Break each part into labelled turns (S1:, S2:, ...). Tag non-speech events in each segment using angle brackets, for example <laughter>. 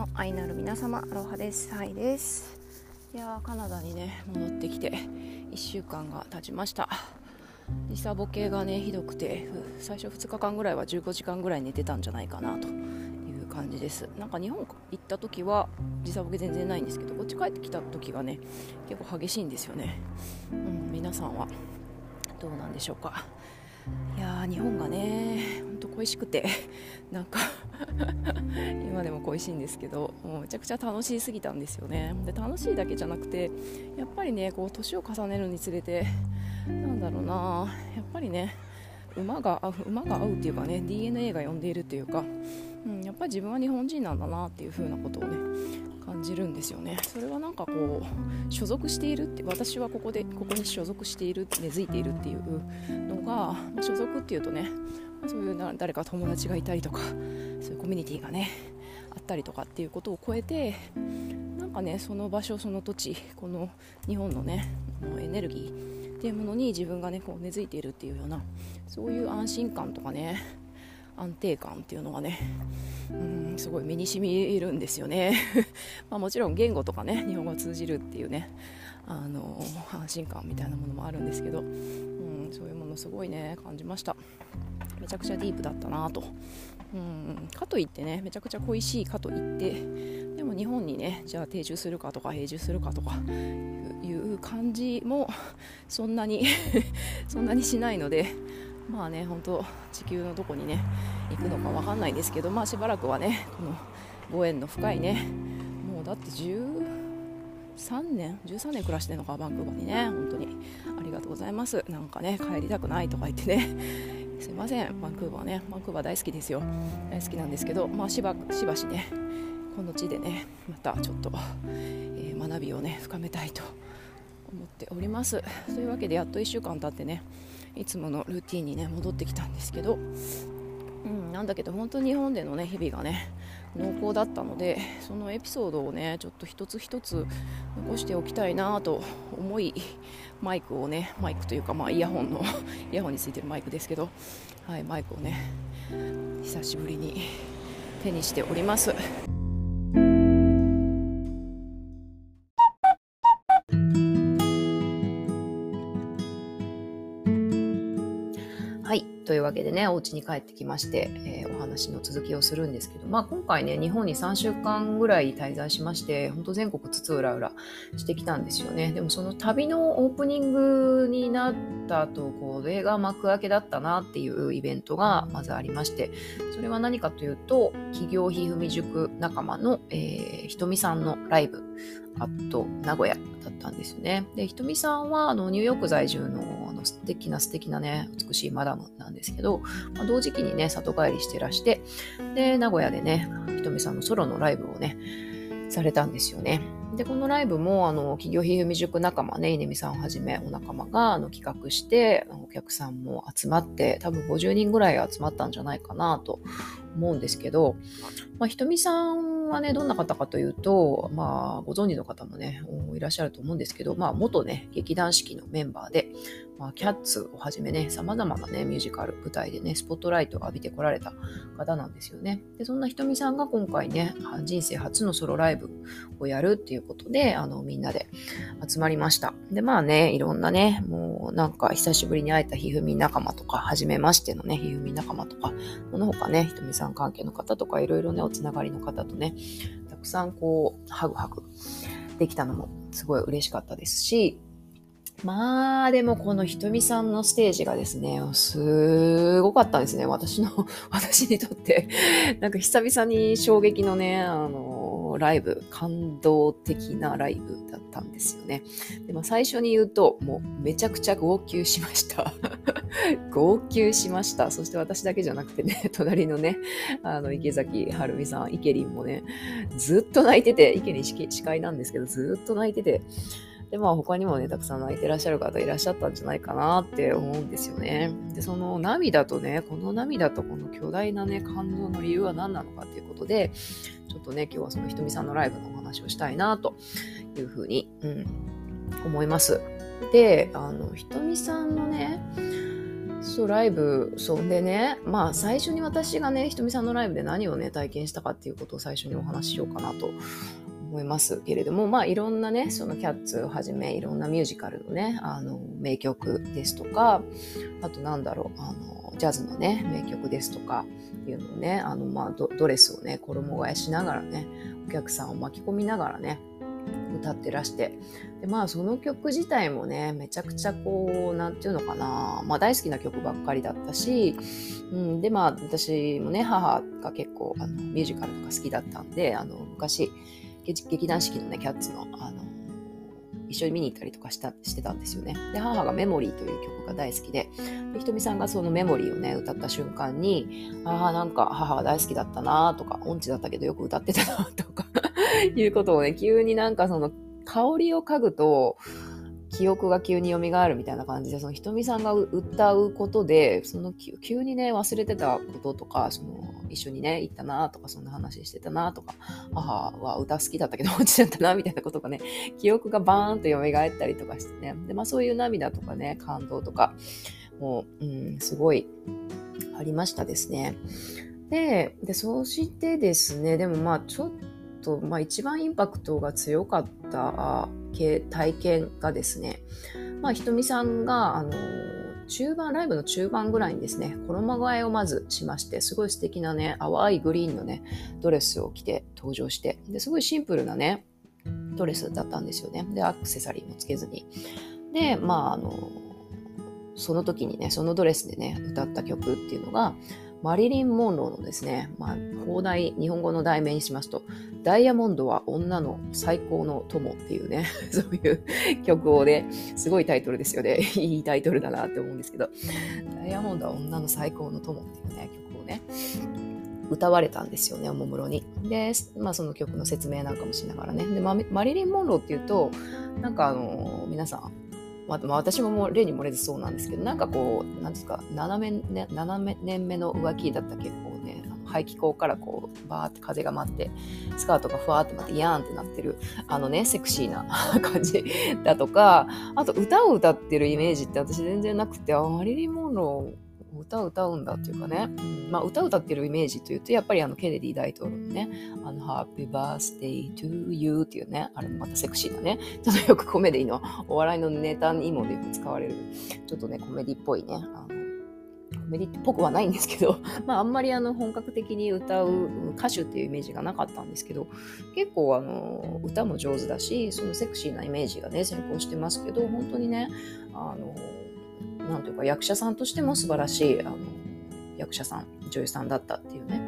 S1: の愛なる皆様アロハです。はいですいやカナダにね戻ってきて1週間が経ちました。時差ボケがねひどくて最初2日間ぐらいは15時間ぐらい寝てたんじゃないかなという感じです。なんか日本行った時は時差ボケ全然ないんですけどこっち帰ってきた時がね結構激しいんですよね。うん皆さんはどうなんでしょうか。いやー日本がね恋しくて <laughs> なんか <laughs> 今でも恋しいんですけどもうめちゃくちゃ楽しすぎたんですよね。で楽しいだけじゃなくてやっぱりねこう年を重ねるにつれてなんだろうなやっぱりね馬が合う馬が合うっていうかね DNA が呼んでいるっていうか、うん、やっぱり自分は日本人なんだなっていう風なことをね感じるんですよね。それはなんかこう所属しているって私はここでここに所属している根付いているっていうのが、所属っていうとねそういう誰か友達がいたりとか <laughs> そういうコミュニティがねあったりとかっていうことを超えてなんかねその場所その土地この日本のねエネルギーっていうものに自分がねこう根付いているっていうようなそういう安心感とかね安定感っていうのがねうんすごい身にしみるんですよね。<laughs> ま、もちろん言語とかね日本語を通じるっていうねあの安心感みたいなものもあるんですけど、うん、そういうものすごいね感じました。めちゃくちゃディープだったなと、うん、かといってねめちゃくちゃ恋しいかといってでも日本にねじゃあ定住するかとか永住するかとかいう感じもそんなに <laughs> そんなにしないのでまあね本当地球のどこにね行くのか分かんないですけどまあしばらくはねこのご縁の深いねもうだって13年？13年暮らしてるのかバンクーバーにね。本当に。ありがとうございます。なんかね帰りたくないとか言ってね。<laughs> すいません。バンクーバーね。バンクーバー大好きですよ。大好きなんですけどまあしばしばしねこの地でねまたちょっと、えー、学びをね深めたいと思っております。というわけでやっと1週間経ってねいつものルーティンにね戻ってきたんですけど、うん、なんだけど本当に日本でのね日々がね濃厚だったのでそのエピソードをねちょっと一つ一つ残しておきたいなと思いマイクをねマイクというかまあイヤホンの <laughs> イヤホンについてるマイクですけどはいマイクをね久しぶりに手にしております。わけでね、お家に帰ってきまして、えー、お話の続きをするんですけど、まあ今回ね、日本に3週間ぐらい滞在しまして、本当全国津々浦々してきたんですよね。でもその旅のオープニングになった後、こう、映画幕開けだったなっていうイベントがまずありまして、それは何かというと、企業ひふみ塾仲間の、えー、ひとみさんのライブ、あと名古屋だったんですよね。で、ひとみさんはあのニューヨーク在住のの素敵な素敵なね、美しいマダムなんですけど、まあ、同時期にね、里帰りしてらして、で、名古屋でね、ひとみさんのソロのライブをね、されたんですよね。で、このライブも、あの、企業ひふみ塾仲間ね、稲見さんをはじめ、お仲間が、あの、企画して、お客さんも集まって、多分50人ぐらい集まったんじゃないかなと思うんですけど、まあ、ひとみさんはね、どんな方かというと、まあ、ご存知の方もね、いらっしゃると思うんですけど、まあ、元ね、劇団四季のメンバーで、まあ、キャッツをはじめね、様々なね、ミュージカル、舞台でね、スポットライトを浴びてこられた方なんですよね。で、そんなひとみさんが今回ね、人生初のソロライブをやるっていうことで、あの、みんなで集まりました。で、まあね、いろんなね、もうなんか久しぶりに会えたひふみ仲間とか、はじめましてのね、ひふみ仲間とか、その他ね、ひとみさん関係の方とか、いろいろね、おつながりの方とね、たくさんこう、ハグハグできたのもすごい嬉しかったですし、まあ、でもこのひとみさんのステージがですね、すごかったんですね。私の、<laughs> 私にとって。<laughs> なんか久々に衝撃のね、あの、ライブ、感動的なライブだったんですよね。でも最初に言うと、もうめちゃくちゃ号泣しました。<laughs> 号泣しました。そして私だけじゃなくてね、隣のね、あの、池崎はるみさん、池林もね、ずっと泣いてて、池林司会なんですけど、ずっと泣いてて、で、まあ他にもね、たくさん泣いてらっしゃる方いらっしゃったんじゃないかなって思うんですよね。で、その涙とね、この涙とこの巨大なね、感動の理由は何なのかっていうことで、ちょっとね、今日はそのひとみさんのライブのお話をしたいなというふうに、うん、思います。で、あの、ひとみさんのね、そう、ライブ、そんでね、まあ最初に私がね、ひとみさんのライブで何をね、体験したかっていうことを最初にお話ししようかなと思いますけれども、まあいろんなね、そのキャッツをはじめ、いろんなミュージカルのね、あの、名曲ですとか、あとなんだろう、あの、ジャズのね、名曲ですとかいうのをね、あの、まあドドレスをね、衣替えしながらね、お客さんを巻き込みながらね、歌ってらして。で、まあその曲自体もね、めちゃくちゃこう、なんていうのかな、まあ大好きな曲ばっかりだったし、うん、でまあ私もね、母が結構あのミュージカルとか好きだったんで、あの昔、劇団四季のね、キャッツの、あの、一緒に見に行ったりとかしたしてたんですよね。で、母がメモリーという曲が大好きで、でひとみさんがそのメモリーをね、歌った瞬間に、ああ、なんか母が大好きだったなとか、音痴だったけどよく歌ってたなとかいうことをね、急になんかその香りを嗅ぐと、記憶が急に蘇るみたいな感じで、そのひとみさんが歌うことで、その急にね、忘れてたこととか、その一緒にね、行ったなとか、そんな話してたなとか、母は歌好きだったけど落ちちゃったなみたいなことがね、記憶がバーンと蘇ったりとかしてね。で、まあそういう涙とかね、感動とか、もう、うん、すごいありましたですね。で、で、そしてですね、でもまあちょっと、まあ一番インパクトが強かった体験がですね、まあひとみさんが、あの、中盤、ライブの中盤ぐらいにですね、衣替えをまずしまして、すごい素敵なね、淡いグリーンのね、ドレスを着て登場して、ですごいシンプルなね、ドレスだったんですよね。で、アクセサリーもつけずに。で、まあ、あの、その時にね、そのドレスでね、歌った曲っていうのが、マリリン・モンローのですね、まあ、放題、日本語の題名にしますと、ダイヤモンドは女の最高の友っていうね、<laughs> そういう曲をね、すごいタイトルですよね。<laughs> いいタイトルだなって思うんですけど、ダイヤモンドは女の最高の友っていうね、曲をね、歌われたんですよね、おもむろに。で、まあその曲の説明なんかもしながらね。で、マリリン・モンローっていうと、なんかあの、皆さん、まあ、私ももう例に漏れずそうなんですけど、なんかこう、何ですか、7年ね、7年目の浮気だった結構ね、排気口からこう、バーって風が舞って、スカートがふわーって待って、ヤーンってなってる、あのね、セクシーな <laughs> 感じだとか、あと歌を歌ってるイメージって私全然なくて、あ、マリリン・モンロー、歌を歌うんだっていうかね、うん、まあ歌を歌ってるイメージというとやっぱりあのケネディ大統領のねあの Happy Birthday to You っていうねあれもまたセクシーなねちょっとよくコメディのお笑いのネタにもよく使われるちょっとねコメディっぽいねあのコメディっぽくはないんですけど、<laughs> まあ、あんまりあの本格的に歌う歌手っていうイメージがなかったんですけど結構あの歌も上手だしそのセクシーなイメージがね先行してますけど本当にねあのなんというか役者さんとしても素晴らしいあの役者さん女優さんだったっていうね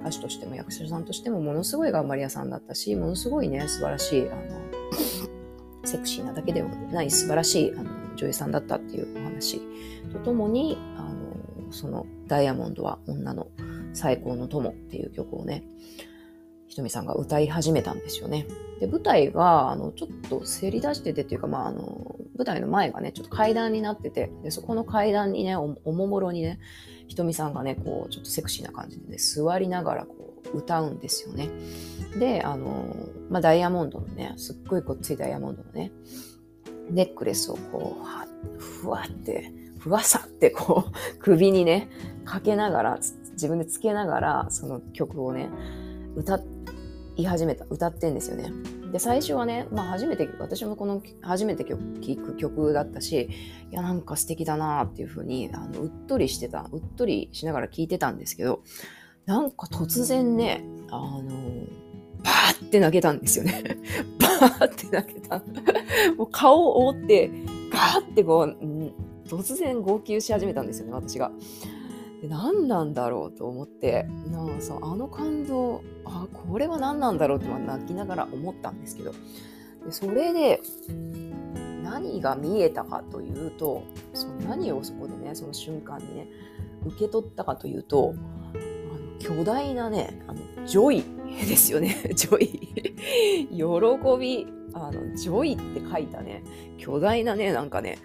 S1: 歌手としても役者さんとしてもものすごい頑張り屋さんだったしものすごいね素晴らしいあのセクシーなだけではない素晴らしいあの女優さんだったっていうお話とともにあのその「ダイヤモンドは女の最高の友」っていう曲をねひとみさんが歌い始めたんですよね。で、舞台が、あの、ちょっとせり出しててっていうか、まあ、あの、舞台の前がね、ちょっと階段になってて、で、そこの階段にね、おもむろにね、ひとみさんがね、こう、ちょっとセクシーな感じでね、座りながらこう、歌うんですよね。で、あの、まあ、ダイヤモンドのね、すっごいこっついダイヤモンドのね、ネックレスをこう、ふわって、ふわさってこう、<laughs> 首にね、かけながら、自分でつけながら、その曲をね、歌い始めた、歌ってんですよね。で、最初はね、まあ初めて、私もこの初めて聴く曲だったし、いや、なんか素敵だなっていうふうに、あの、うっとりしてた、うっとりしながら聴いてたんですけど、なんか突然ね、あの、バーって泣けたんですよね。<laughs> バーって泣けた。もう顔を覆って、ガーってこう、突然号泣し始めたんですよね、私が。何なんだろうと思ってなんさあの感動あこれは何なんだろうって泣きながら思ったんですけどでそれで何が見えたかというとその何をそこでねその瞬間にね受け取ったかというとあの巨大なねあの joy ですよね。<laughs> joy。<laughs> 喜び。あの、 joy って書いたね、巨大なね、なんかね、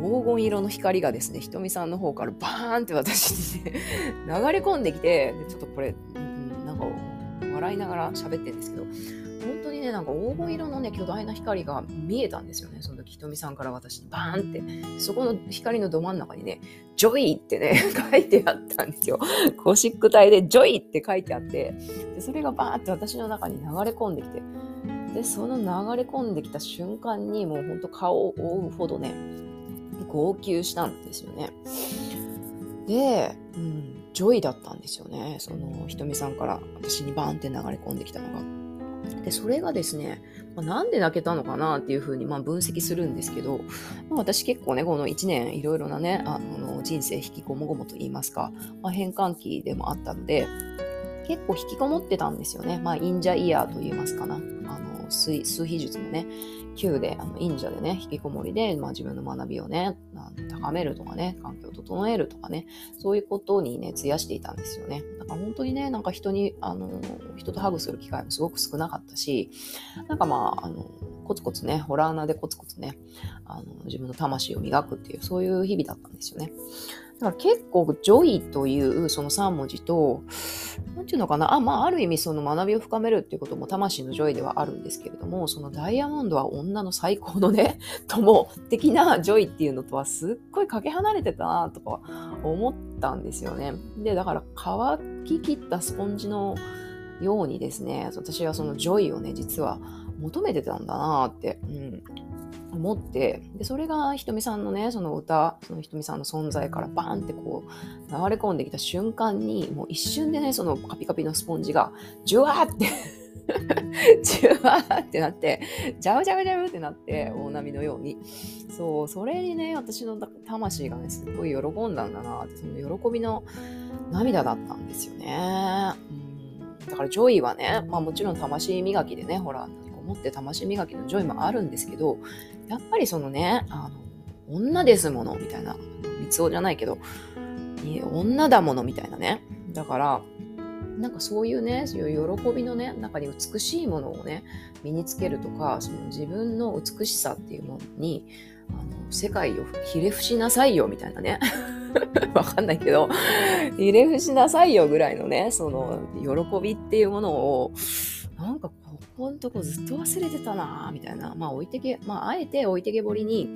S1: 黄金色の光がですね、ひとみさんの方からバーンって私にね、<laughs> 流れ込んできて、ちょっとこれ、なんか笑いながら喋ってるんですけど、本当にね、なんか黄金色のね、巨大な光が見えたんですよね。その時、ひとみさんから私にバーンって。そこの光のど真ん中にね、 joy ってね、<laughs> 書いてあったんですよ。ゴシック体で joy って書いてあって、でそれがバーって私の中に流れ込んできて、で、その流れ込んできた瞬間に、もうほんと顔を覆うほどね、号泣したんですよね。で、うん、 joy だったんですよね。その、ひとみさんから私にバーンって流れ込んできたのが。で、それがですね、まあ、なんで泣けたのかなっていうふうにまあ分析するんですけど、まあ、私結構ね、この1年いろいろなね、あの人生悲喜こもごもと言いますか、まあ、変換期でもあったので、結構引きこもってたんですよね。まあ、忍者イヤーと言いますかな。あの、数秘術のね、9で、あの、忍者でね、引きこもりで、まあ自分の学びをね、高めるとかね、環境を整えるとかね、そういうことにね、費やしていたんですよね。だから本当にね、なんか人に、あの、人とハグする機会もすごく少なかったし、なんかまあ、あの、コツコツね、ホラー穴でコツコツね、あの、自分の魂を磨くっていう、そういう日々だったんですよね。だから結構、 joy というその3文字と、なんていうのかな、あ、まあ、ある意味その学びを深めるっていうことも魂の joy ではあるんですけれども、そのダイヤモンドは女の最高のね、<laughs> 友的な joy っていうのとはすっごいかけ離れてたなとか思ったんですよね。で、だから乾ききったスポンジのようにですね、私はその joy をね、実は求めてたんだなって、うん、思って、で、それがひとみさんのね、その歌、そのひとみさんの存在からバーンってこう、流れ込んできた瞬間に、もう一瞬でね、そのカピカピのスポンジが、ジュワーってジュワーってなって、ジャブジャブジャブってなって、大波のように。そう、それにね、私の魂がね、すごい喜んだんだなって、その喜びの涙だったんですよね。うん、だから joy はね、まあもちろん魂磨きでね、ほら、思って魂磨きの joy もあるんですけど、やっぱりそのね、あの、女ですもの、みたいな、みつをじゃないけど、女だもの、みたいなね。だから、なんかそういうね、そういう喜びのね、中に美しいものをね、身につけるとか、その自分の美しさっていうものに、あの、世界をひれ伏しなさいよ、みたいなね。<laughs> わかんないけど、ひれ伏しなさいよぐらいのね、その、喜びっていうものを、なんかこんとこずっと忘れてたなみたいな。まあ置いてけ、まああえて置いてけぼりに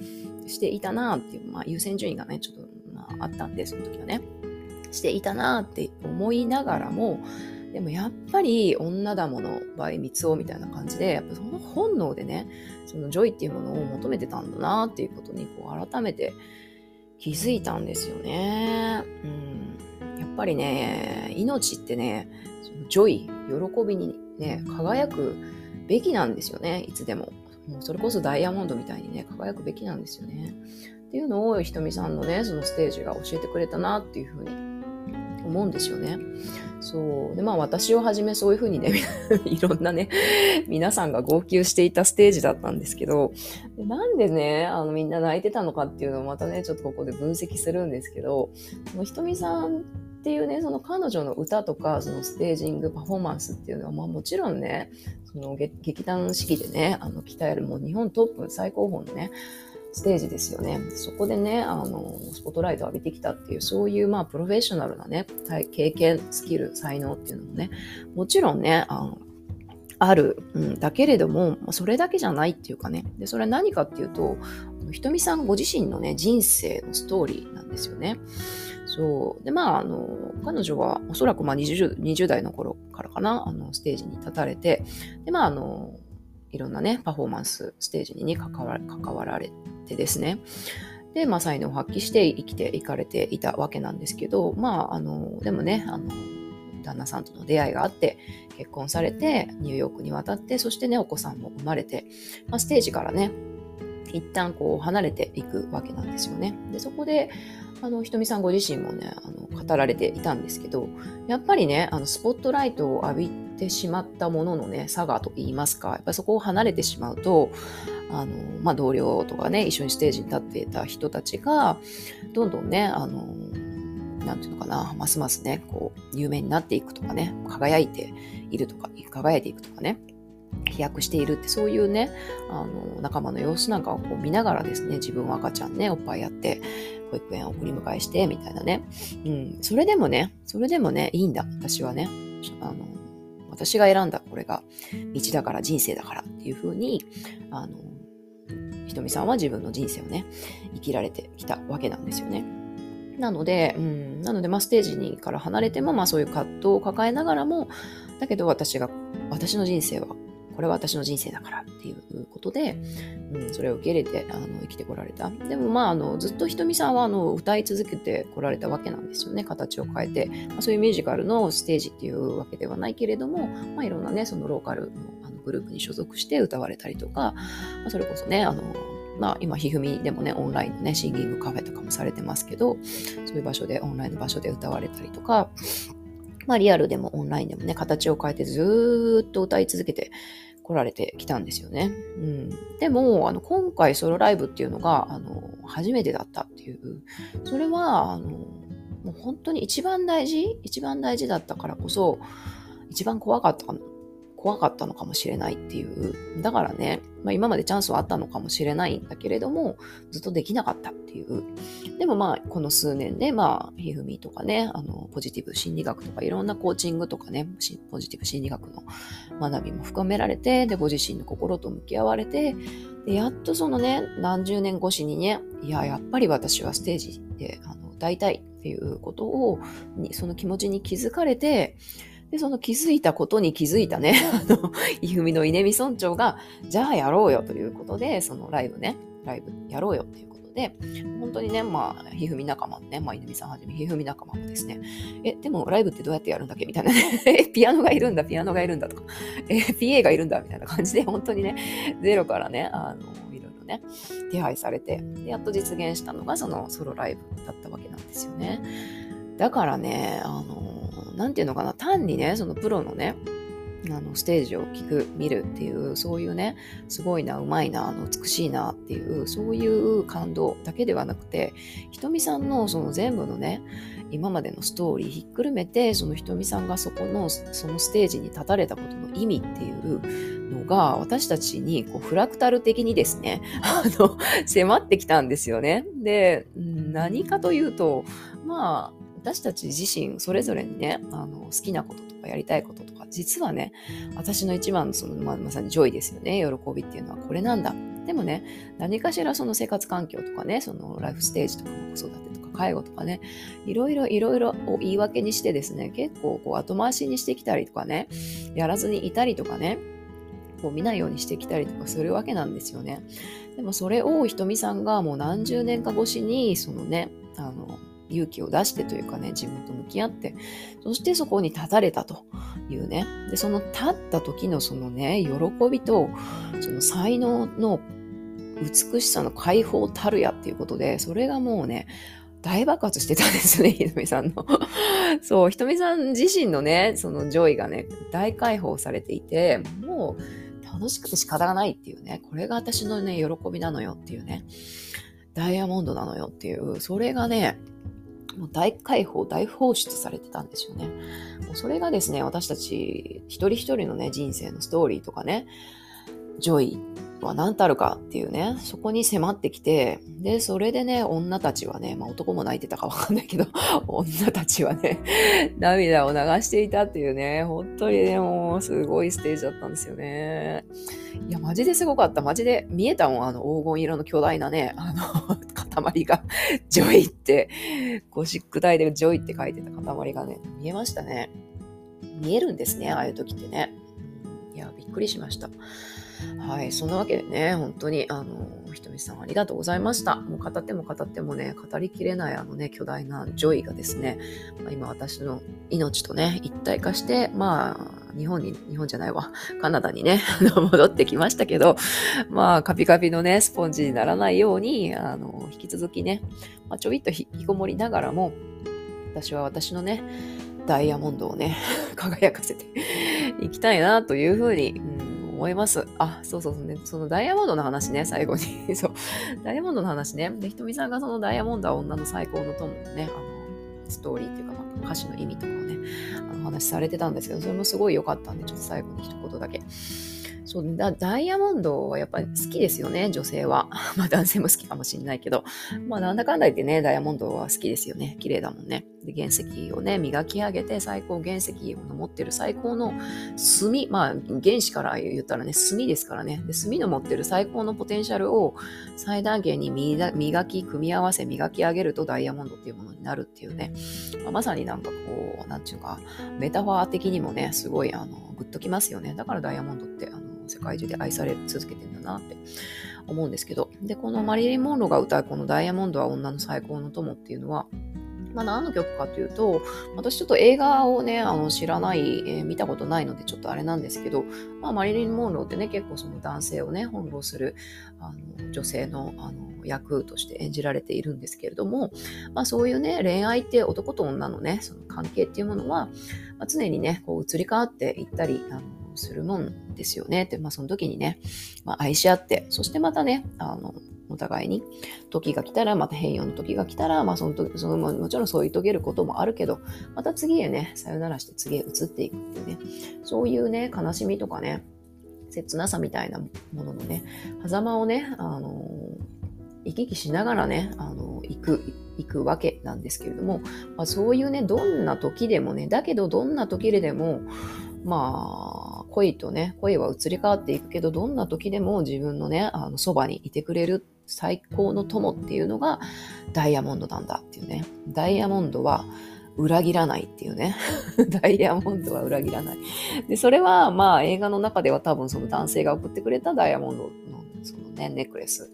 S1: していたなっていう、まあ優先順位がね、ちょっと、まあ、あったんで、その時はね。していたなって思いながらも、でもやっぱり女だもの、倍三つ男みたいな感じで、やっぱその本能でね、その joy っていうものを求めてたんだなっていうことにこう改めて気づいたんですよね。うん。やっぱりね、命ってね、joy、喜びにね、輝くべきなんですよね、いつでも。もうそれこそダイヤモンドみたいにね、輝くべきなんですよね。っていうのをひとみさんのね、そのステージが教えてくれたなっていうふうに思うんですよね。そう。で、まあ私をはじめそういうふうにね、<laughs> いろんなね、皆さんが号泣していたステージだったんですけど、なんでね、あのみんな泣いてたのかっていうのをまたね、ちょっとここで分析するんですけど、そのひとみさんっていうね、その彼女の歌とか、そのステージング、パフォーマンスっていうのは、まあもちろんね、その劇団四季でね、あの、鍛えるもう日本トップ最高峰のね、ステージですよね。そこでね、あの、スポットライトを浴びてきたっていう、そういう、まあ、プロフェッショナルなね、経験、スキル、才能っていうのもね、もちろんね、あの、ある、うん、だけれども、それだけじゃないっていうかね。で、それは何かっていうと、ひとみさんご自身のね、人生のストーリーなんですよね。そう。で、まあ、あの、彼女はおそらくまあ 20, 20代の頃からかな、あの、ステージに立たれて、で、まあ、あの、いろんなね、パフォーマンス、ステージに、ね、関わ関わられてですね。で、まあ、才能を発揮して生きていかれていたわけなんですけど、まあ、あの、でもね、あの、旦那さんとの出会いがあって、結婚されて、ニューヨークに渡って、そしてね、お子さんも生まれて、まあ、ステージからね、一旦こう離れていくわけなんですよね。で、そこで、あの、ひとみさんご自身もね、あの、語られていたんですけど、やっぱりね、あの、スポットライトを浴びてしまったもののね、差がと言いますか、やっぱそこを離れてしまうと、あの、まあ、同僚とかね、一緒にステージに立っていた人たちが、どんどんね、あの、なんていうのかな、ますますね、こう、有名になっていくとかね、輝いているとか、輝いていくとかね、飛躍しているって、そういうね、あの、仲間の様子なんかをこう見ながらですね、自分は赤ちゃんね、おっぱいやって、保育園送り迎えして、みたいなね。うん、それでもね、それでもね、いいんだ、私はね。あの、私が選んだこれが道だから人生だからっていうふうに、あの、ひとみさんは自分の人生をね、生きられてきたわけなんですよね。なので、うん、なので、まあ、ステージにから離れても、まあ、そういう葛藤を抱えながらも、だけど私が、私の人生はこれは私の人生だからっていうことで、うん、それを受け入れてあの生きてこられた。でもまあ、あのずっとひとみさんはあの歌い続けてこられたわけなんですよね、形を変えて。まあ、そういうミュージカルのステージっていうわけではないけれども、まあ、いろんなね、そのローカルのあのグループに所属して歌われたりとか、まあ、それこそね、あのまあ、今、ひふみでもね、オンラインのね、シンギングカフェとかもされてますけど、そういう場所で、オンラインの場所で歌われたりとか、まあ、リアルでもオンラインでもね、形を変えてずっと歌い続けて来られてきたんですよね。うん、でもあの今回ソロライブっていうのがあの初めてだったっていうそれはあのもう本当に一番大事一番大事だったからこそ一番怖かった怖かったのかもしれないっていう。だからね、まあ、今までチャンスはあったのかもしれないんだけれども、ずっとできなかったっていう。でもまあ、この数年で、まあ、ひふみとかね、あの、ポジティブ心理学とかいろんなコーチングとかね、ポジティブ心理学の学びも深められて、で、ご自身の心と向き合われて、で、やっとそのね、何十年越しにね、いや、やっぱり私はステージで、あの、歌いたいっていうことを、その気持ちに気づかれて、で、その気づいたことに気づいたね、あの、<laughs> いふみの稲見村長が、じゃあやろうよということで、そのライブね、ライブやろうよっていうことで、本当にね、まあ、ひふみ仲間もね、まあ、稲見さんはじめ、ひふみ仲間もですね、え、でもライブってどうやってやるんだっけ？みたいなね、<laughs> え、ピアノがいるんだ、ピアノがいるんだとか、え、PA がいるんだ、みたいな。感じで、本当にね、ゼロからね、あの、いろいろね、手配されて、で、やっと実現したのが、そのソロライブだったわけなんですよね。だからね、あの、何て言うのかな、単にね、そのプロのね、あのステージを聞く、見るっていう、そういうね、すごいな、うまいな、あの美しいなっていう、そういう感動だけではなくて、ひとみさんのその全部のね、今までのストーリーひっくるめて、そのひとみさんがそこの、そのステージに立たれたことの意味っていうのが、私たちにこうフラクタル的にですね、あの、迫ってきたんですよね。で、何かというと、まあ、私たち自身それぞれにね、あの、好きなこととかやりたいこととか、実はね、私の一番のその、ままさに joy ですよね。喜びっていうのはこれなんだ。でもね、何かしらその生活環境とかね、そのライフステージとか子育てとか介護とかね、いろいろいろいろを言い訳にしてですね、結構こう後回しにしてきたりとかね、やらずにいたりとかね、こう見ないようにしてきたりとかするわけなんですよね。でもそれをひとみさんがもう何十年か越しに、そのね、あの、勇気を出してというかね、自分と向き合って、そしてそこに立たれたというね。で、その立った時のそのね、喜びと、その才能の美しさの解放たるやっていうことで、それがもうね、大爆発してたんですね、ひとみさんの。<laughs> そう、ひとみさん自身のね、その joy がね、大解放されていて、もう楽しくて仕方がないっていうね、これが私のね、喜びなのよっていうね、ダイヤモンドなのよっていう、それがね、もう大解放、大放出されてたんですよね。もうそれがですね、私たち一人一人のね、人生のストーリーとかね、 joy は何たるかっていうね、そこに迫ってきて、で、それでね、女たちはね、まあ男も泣いてたかわかんないけど、<laughs> 女たちはね、涙を流していたっていうね、本当にね、もうすごいステージだったんですよね。いや、マジですごかった。マジで見えたもん、あの黄金色の巨大なね、あの塊が、<laughs> joy って、ゴシック体で joy って書いてた塊がね、見えましたね。見えるんですね、ああいう時ってね。や、びっくりしました。はい、そんなわけでね、本当に、あの、ひとみさんありがとうございました。もう語っても語ってもね、語りきれないあのね、巨大な joy がですね、まあ、今私の命とね、一体化して、まあ、日本に、日本じゃないわ、カナダにね、<laughs> 戻ってきましたけど、まあ、カピカピのね、スポンジにならないように、あの、引き続きね、まあ、ちょびっと引きこもりながらも、私は私のね、ダイヤモンドをね、<laughs> 輝かせていきたいなというふうに、うん思います。あ、そうそうそうね。そのダイヤモンドの話ね、最後に。<laughs> そう。ダイヤモンドの話ね。で、ひとみさんがそのダイヤモンドは女の最高の友のね、あの、ストーリーっていうか、まあ、歌詞の意味とかをね、あの話されてたんですけど、それもすごい良かったんで、ちょっと最後に一言だけ。そうね、だダイヤモンドはやっぱり好きですよね、女性は。<laughs> まあ男性も好きかもしれないけど。まあなんだかんだ言ってね、ダイヤモンドは好きですよね。綺麗だもんね。で原石をね、磨き上げて最高原石の持ってる最高の炭、まあ原子から言ったらね、炭ですからね。で炭の持ってる最高のポテンシャルを最大限に磨き、組み合わせ、磨き上げるとダイヤモンドっていうものになるっていうね。まあ、まさになんかこう、なんていうか、メタファー的にもね、すごいあの、グッときますよね。だからダイヤモンドって世界中で愛され続けてんだなって思うんですけど。で、このマリリン・モンローが歌うこのダイヤモンドは女の最高の友っていうのは、まあ、何の曲かというと、私ちょっと映画をね、あの知らない、えー、見たことないのでちょっとあれなんですけど、まあ、マリリン・モンローってね、結構その男性をね、翻弄するあの女性のあの役として演じられているんですけれども、まあ、そういうね、恋愛って男と女のね、その関係っていうものは、まあ、常にね、こう移り変わっていったり、あのするもんですよね。で、まあ、その時にね、まあ、愛し合って、そしてまたね、あの、お互いに時が来たら、また変容の時が来たら、まあその時、そのもちろんそう言い遂げることもあるけど、また次へね、さよならして次へ移っていくっていうね、そういうね、悲しみとかね、切なさみたいなもののね、狭間をね、あの、行き来しながらね、あの、行く、行くわけなんですけれども、まあ、そういうね、どんな時でもね、だけどどんな時でも、まあ、恋とね、恋は移り変わっていくけど、どんな時でも自分のね、あの、そばにいてくれる最高の友っていうのがダイヤモンドなんだっていうね。ダイヤモンドは裏切らないっていうね。<laughs> ダイヤモンドは裏切らない。で、それはまあ映画の中では多分その男性が送ってくれたダイヤモンドのそのね、ネックレス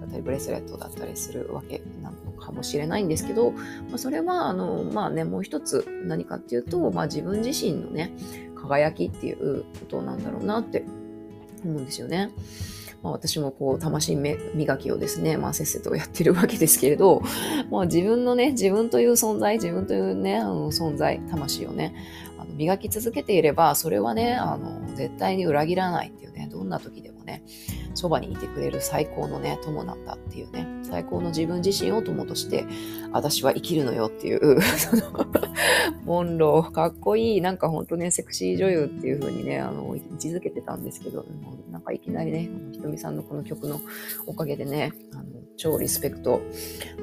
S1: だったりブレスレットだったりするわけなのかもしれないんですけど、まあ、それはあの、まあね、もう一つ何かっていうと、まあ自分自身のね、輝きっていうことなんだろうなって思うんですよね。まあ、私もこう、魂磨きをですね、まあ、せっせとやってるわけですけれど、まあ、自分のね、自分という存在、自分というね、あの存在、魂をね、あの磨き続けていれば、それはね、あの、絶対に裏切らないっていうね、どんな時でもね、そばにいてくれる最高のね、友なんだっていうね、最高の自分自身を友として、私は生きるのよっていう、<laughs> その、モンロー、かっこいい、なんかほんとね、セクシー女優っていう風にね、あの、位置づけてたんですけど、もうなんかいきなりね、ひとみさんのこの曲のおかげでね、あの超リスペクト、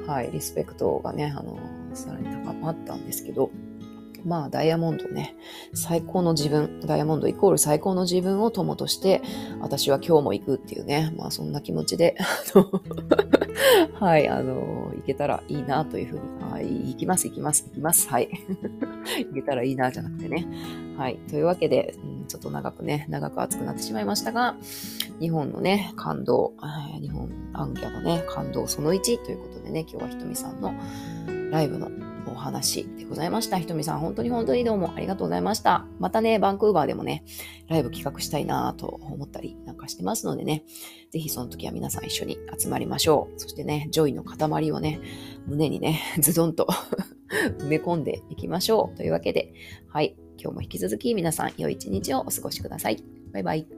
S1: はい、リスペクトがね、あの、さらに高まったんですけど、まあ、ダイヤモンドね、最高の自分、ダイヤモンドイコール最高の自分を友として、私は今日も行くっていうね、まあ、そんな気持ちで、<laughs> <laughs> はい、あの、行けたらいいなというふうに、はい、行きます、行きます、行きます、はい。<laughs> 行けたらいいなじゃなくてね。はい、というわけで、うん、ちょっと長くね、長く熱くなってしまいましたが、日本のね、感動、日本アンギャのね、感動その1ということでね、今日はひとみさんのライブのお話でございました。ひとみさん、本当に本当にどうもありがとうございました。またね、バンクーバーでもね、ライブ企画したいなと思ったりなんかしてますのでね、ぜひその時は皆さん一緒に集まりましょう。そしてね、 joy の塊をね、胸にね、<laughs> ズドンと <laughs> 埋め込んでいきましょう。というわけで、はい、今日も引き続き皆さん良い一日をお過ごしください。バイバイ。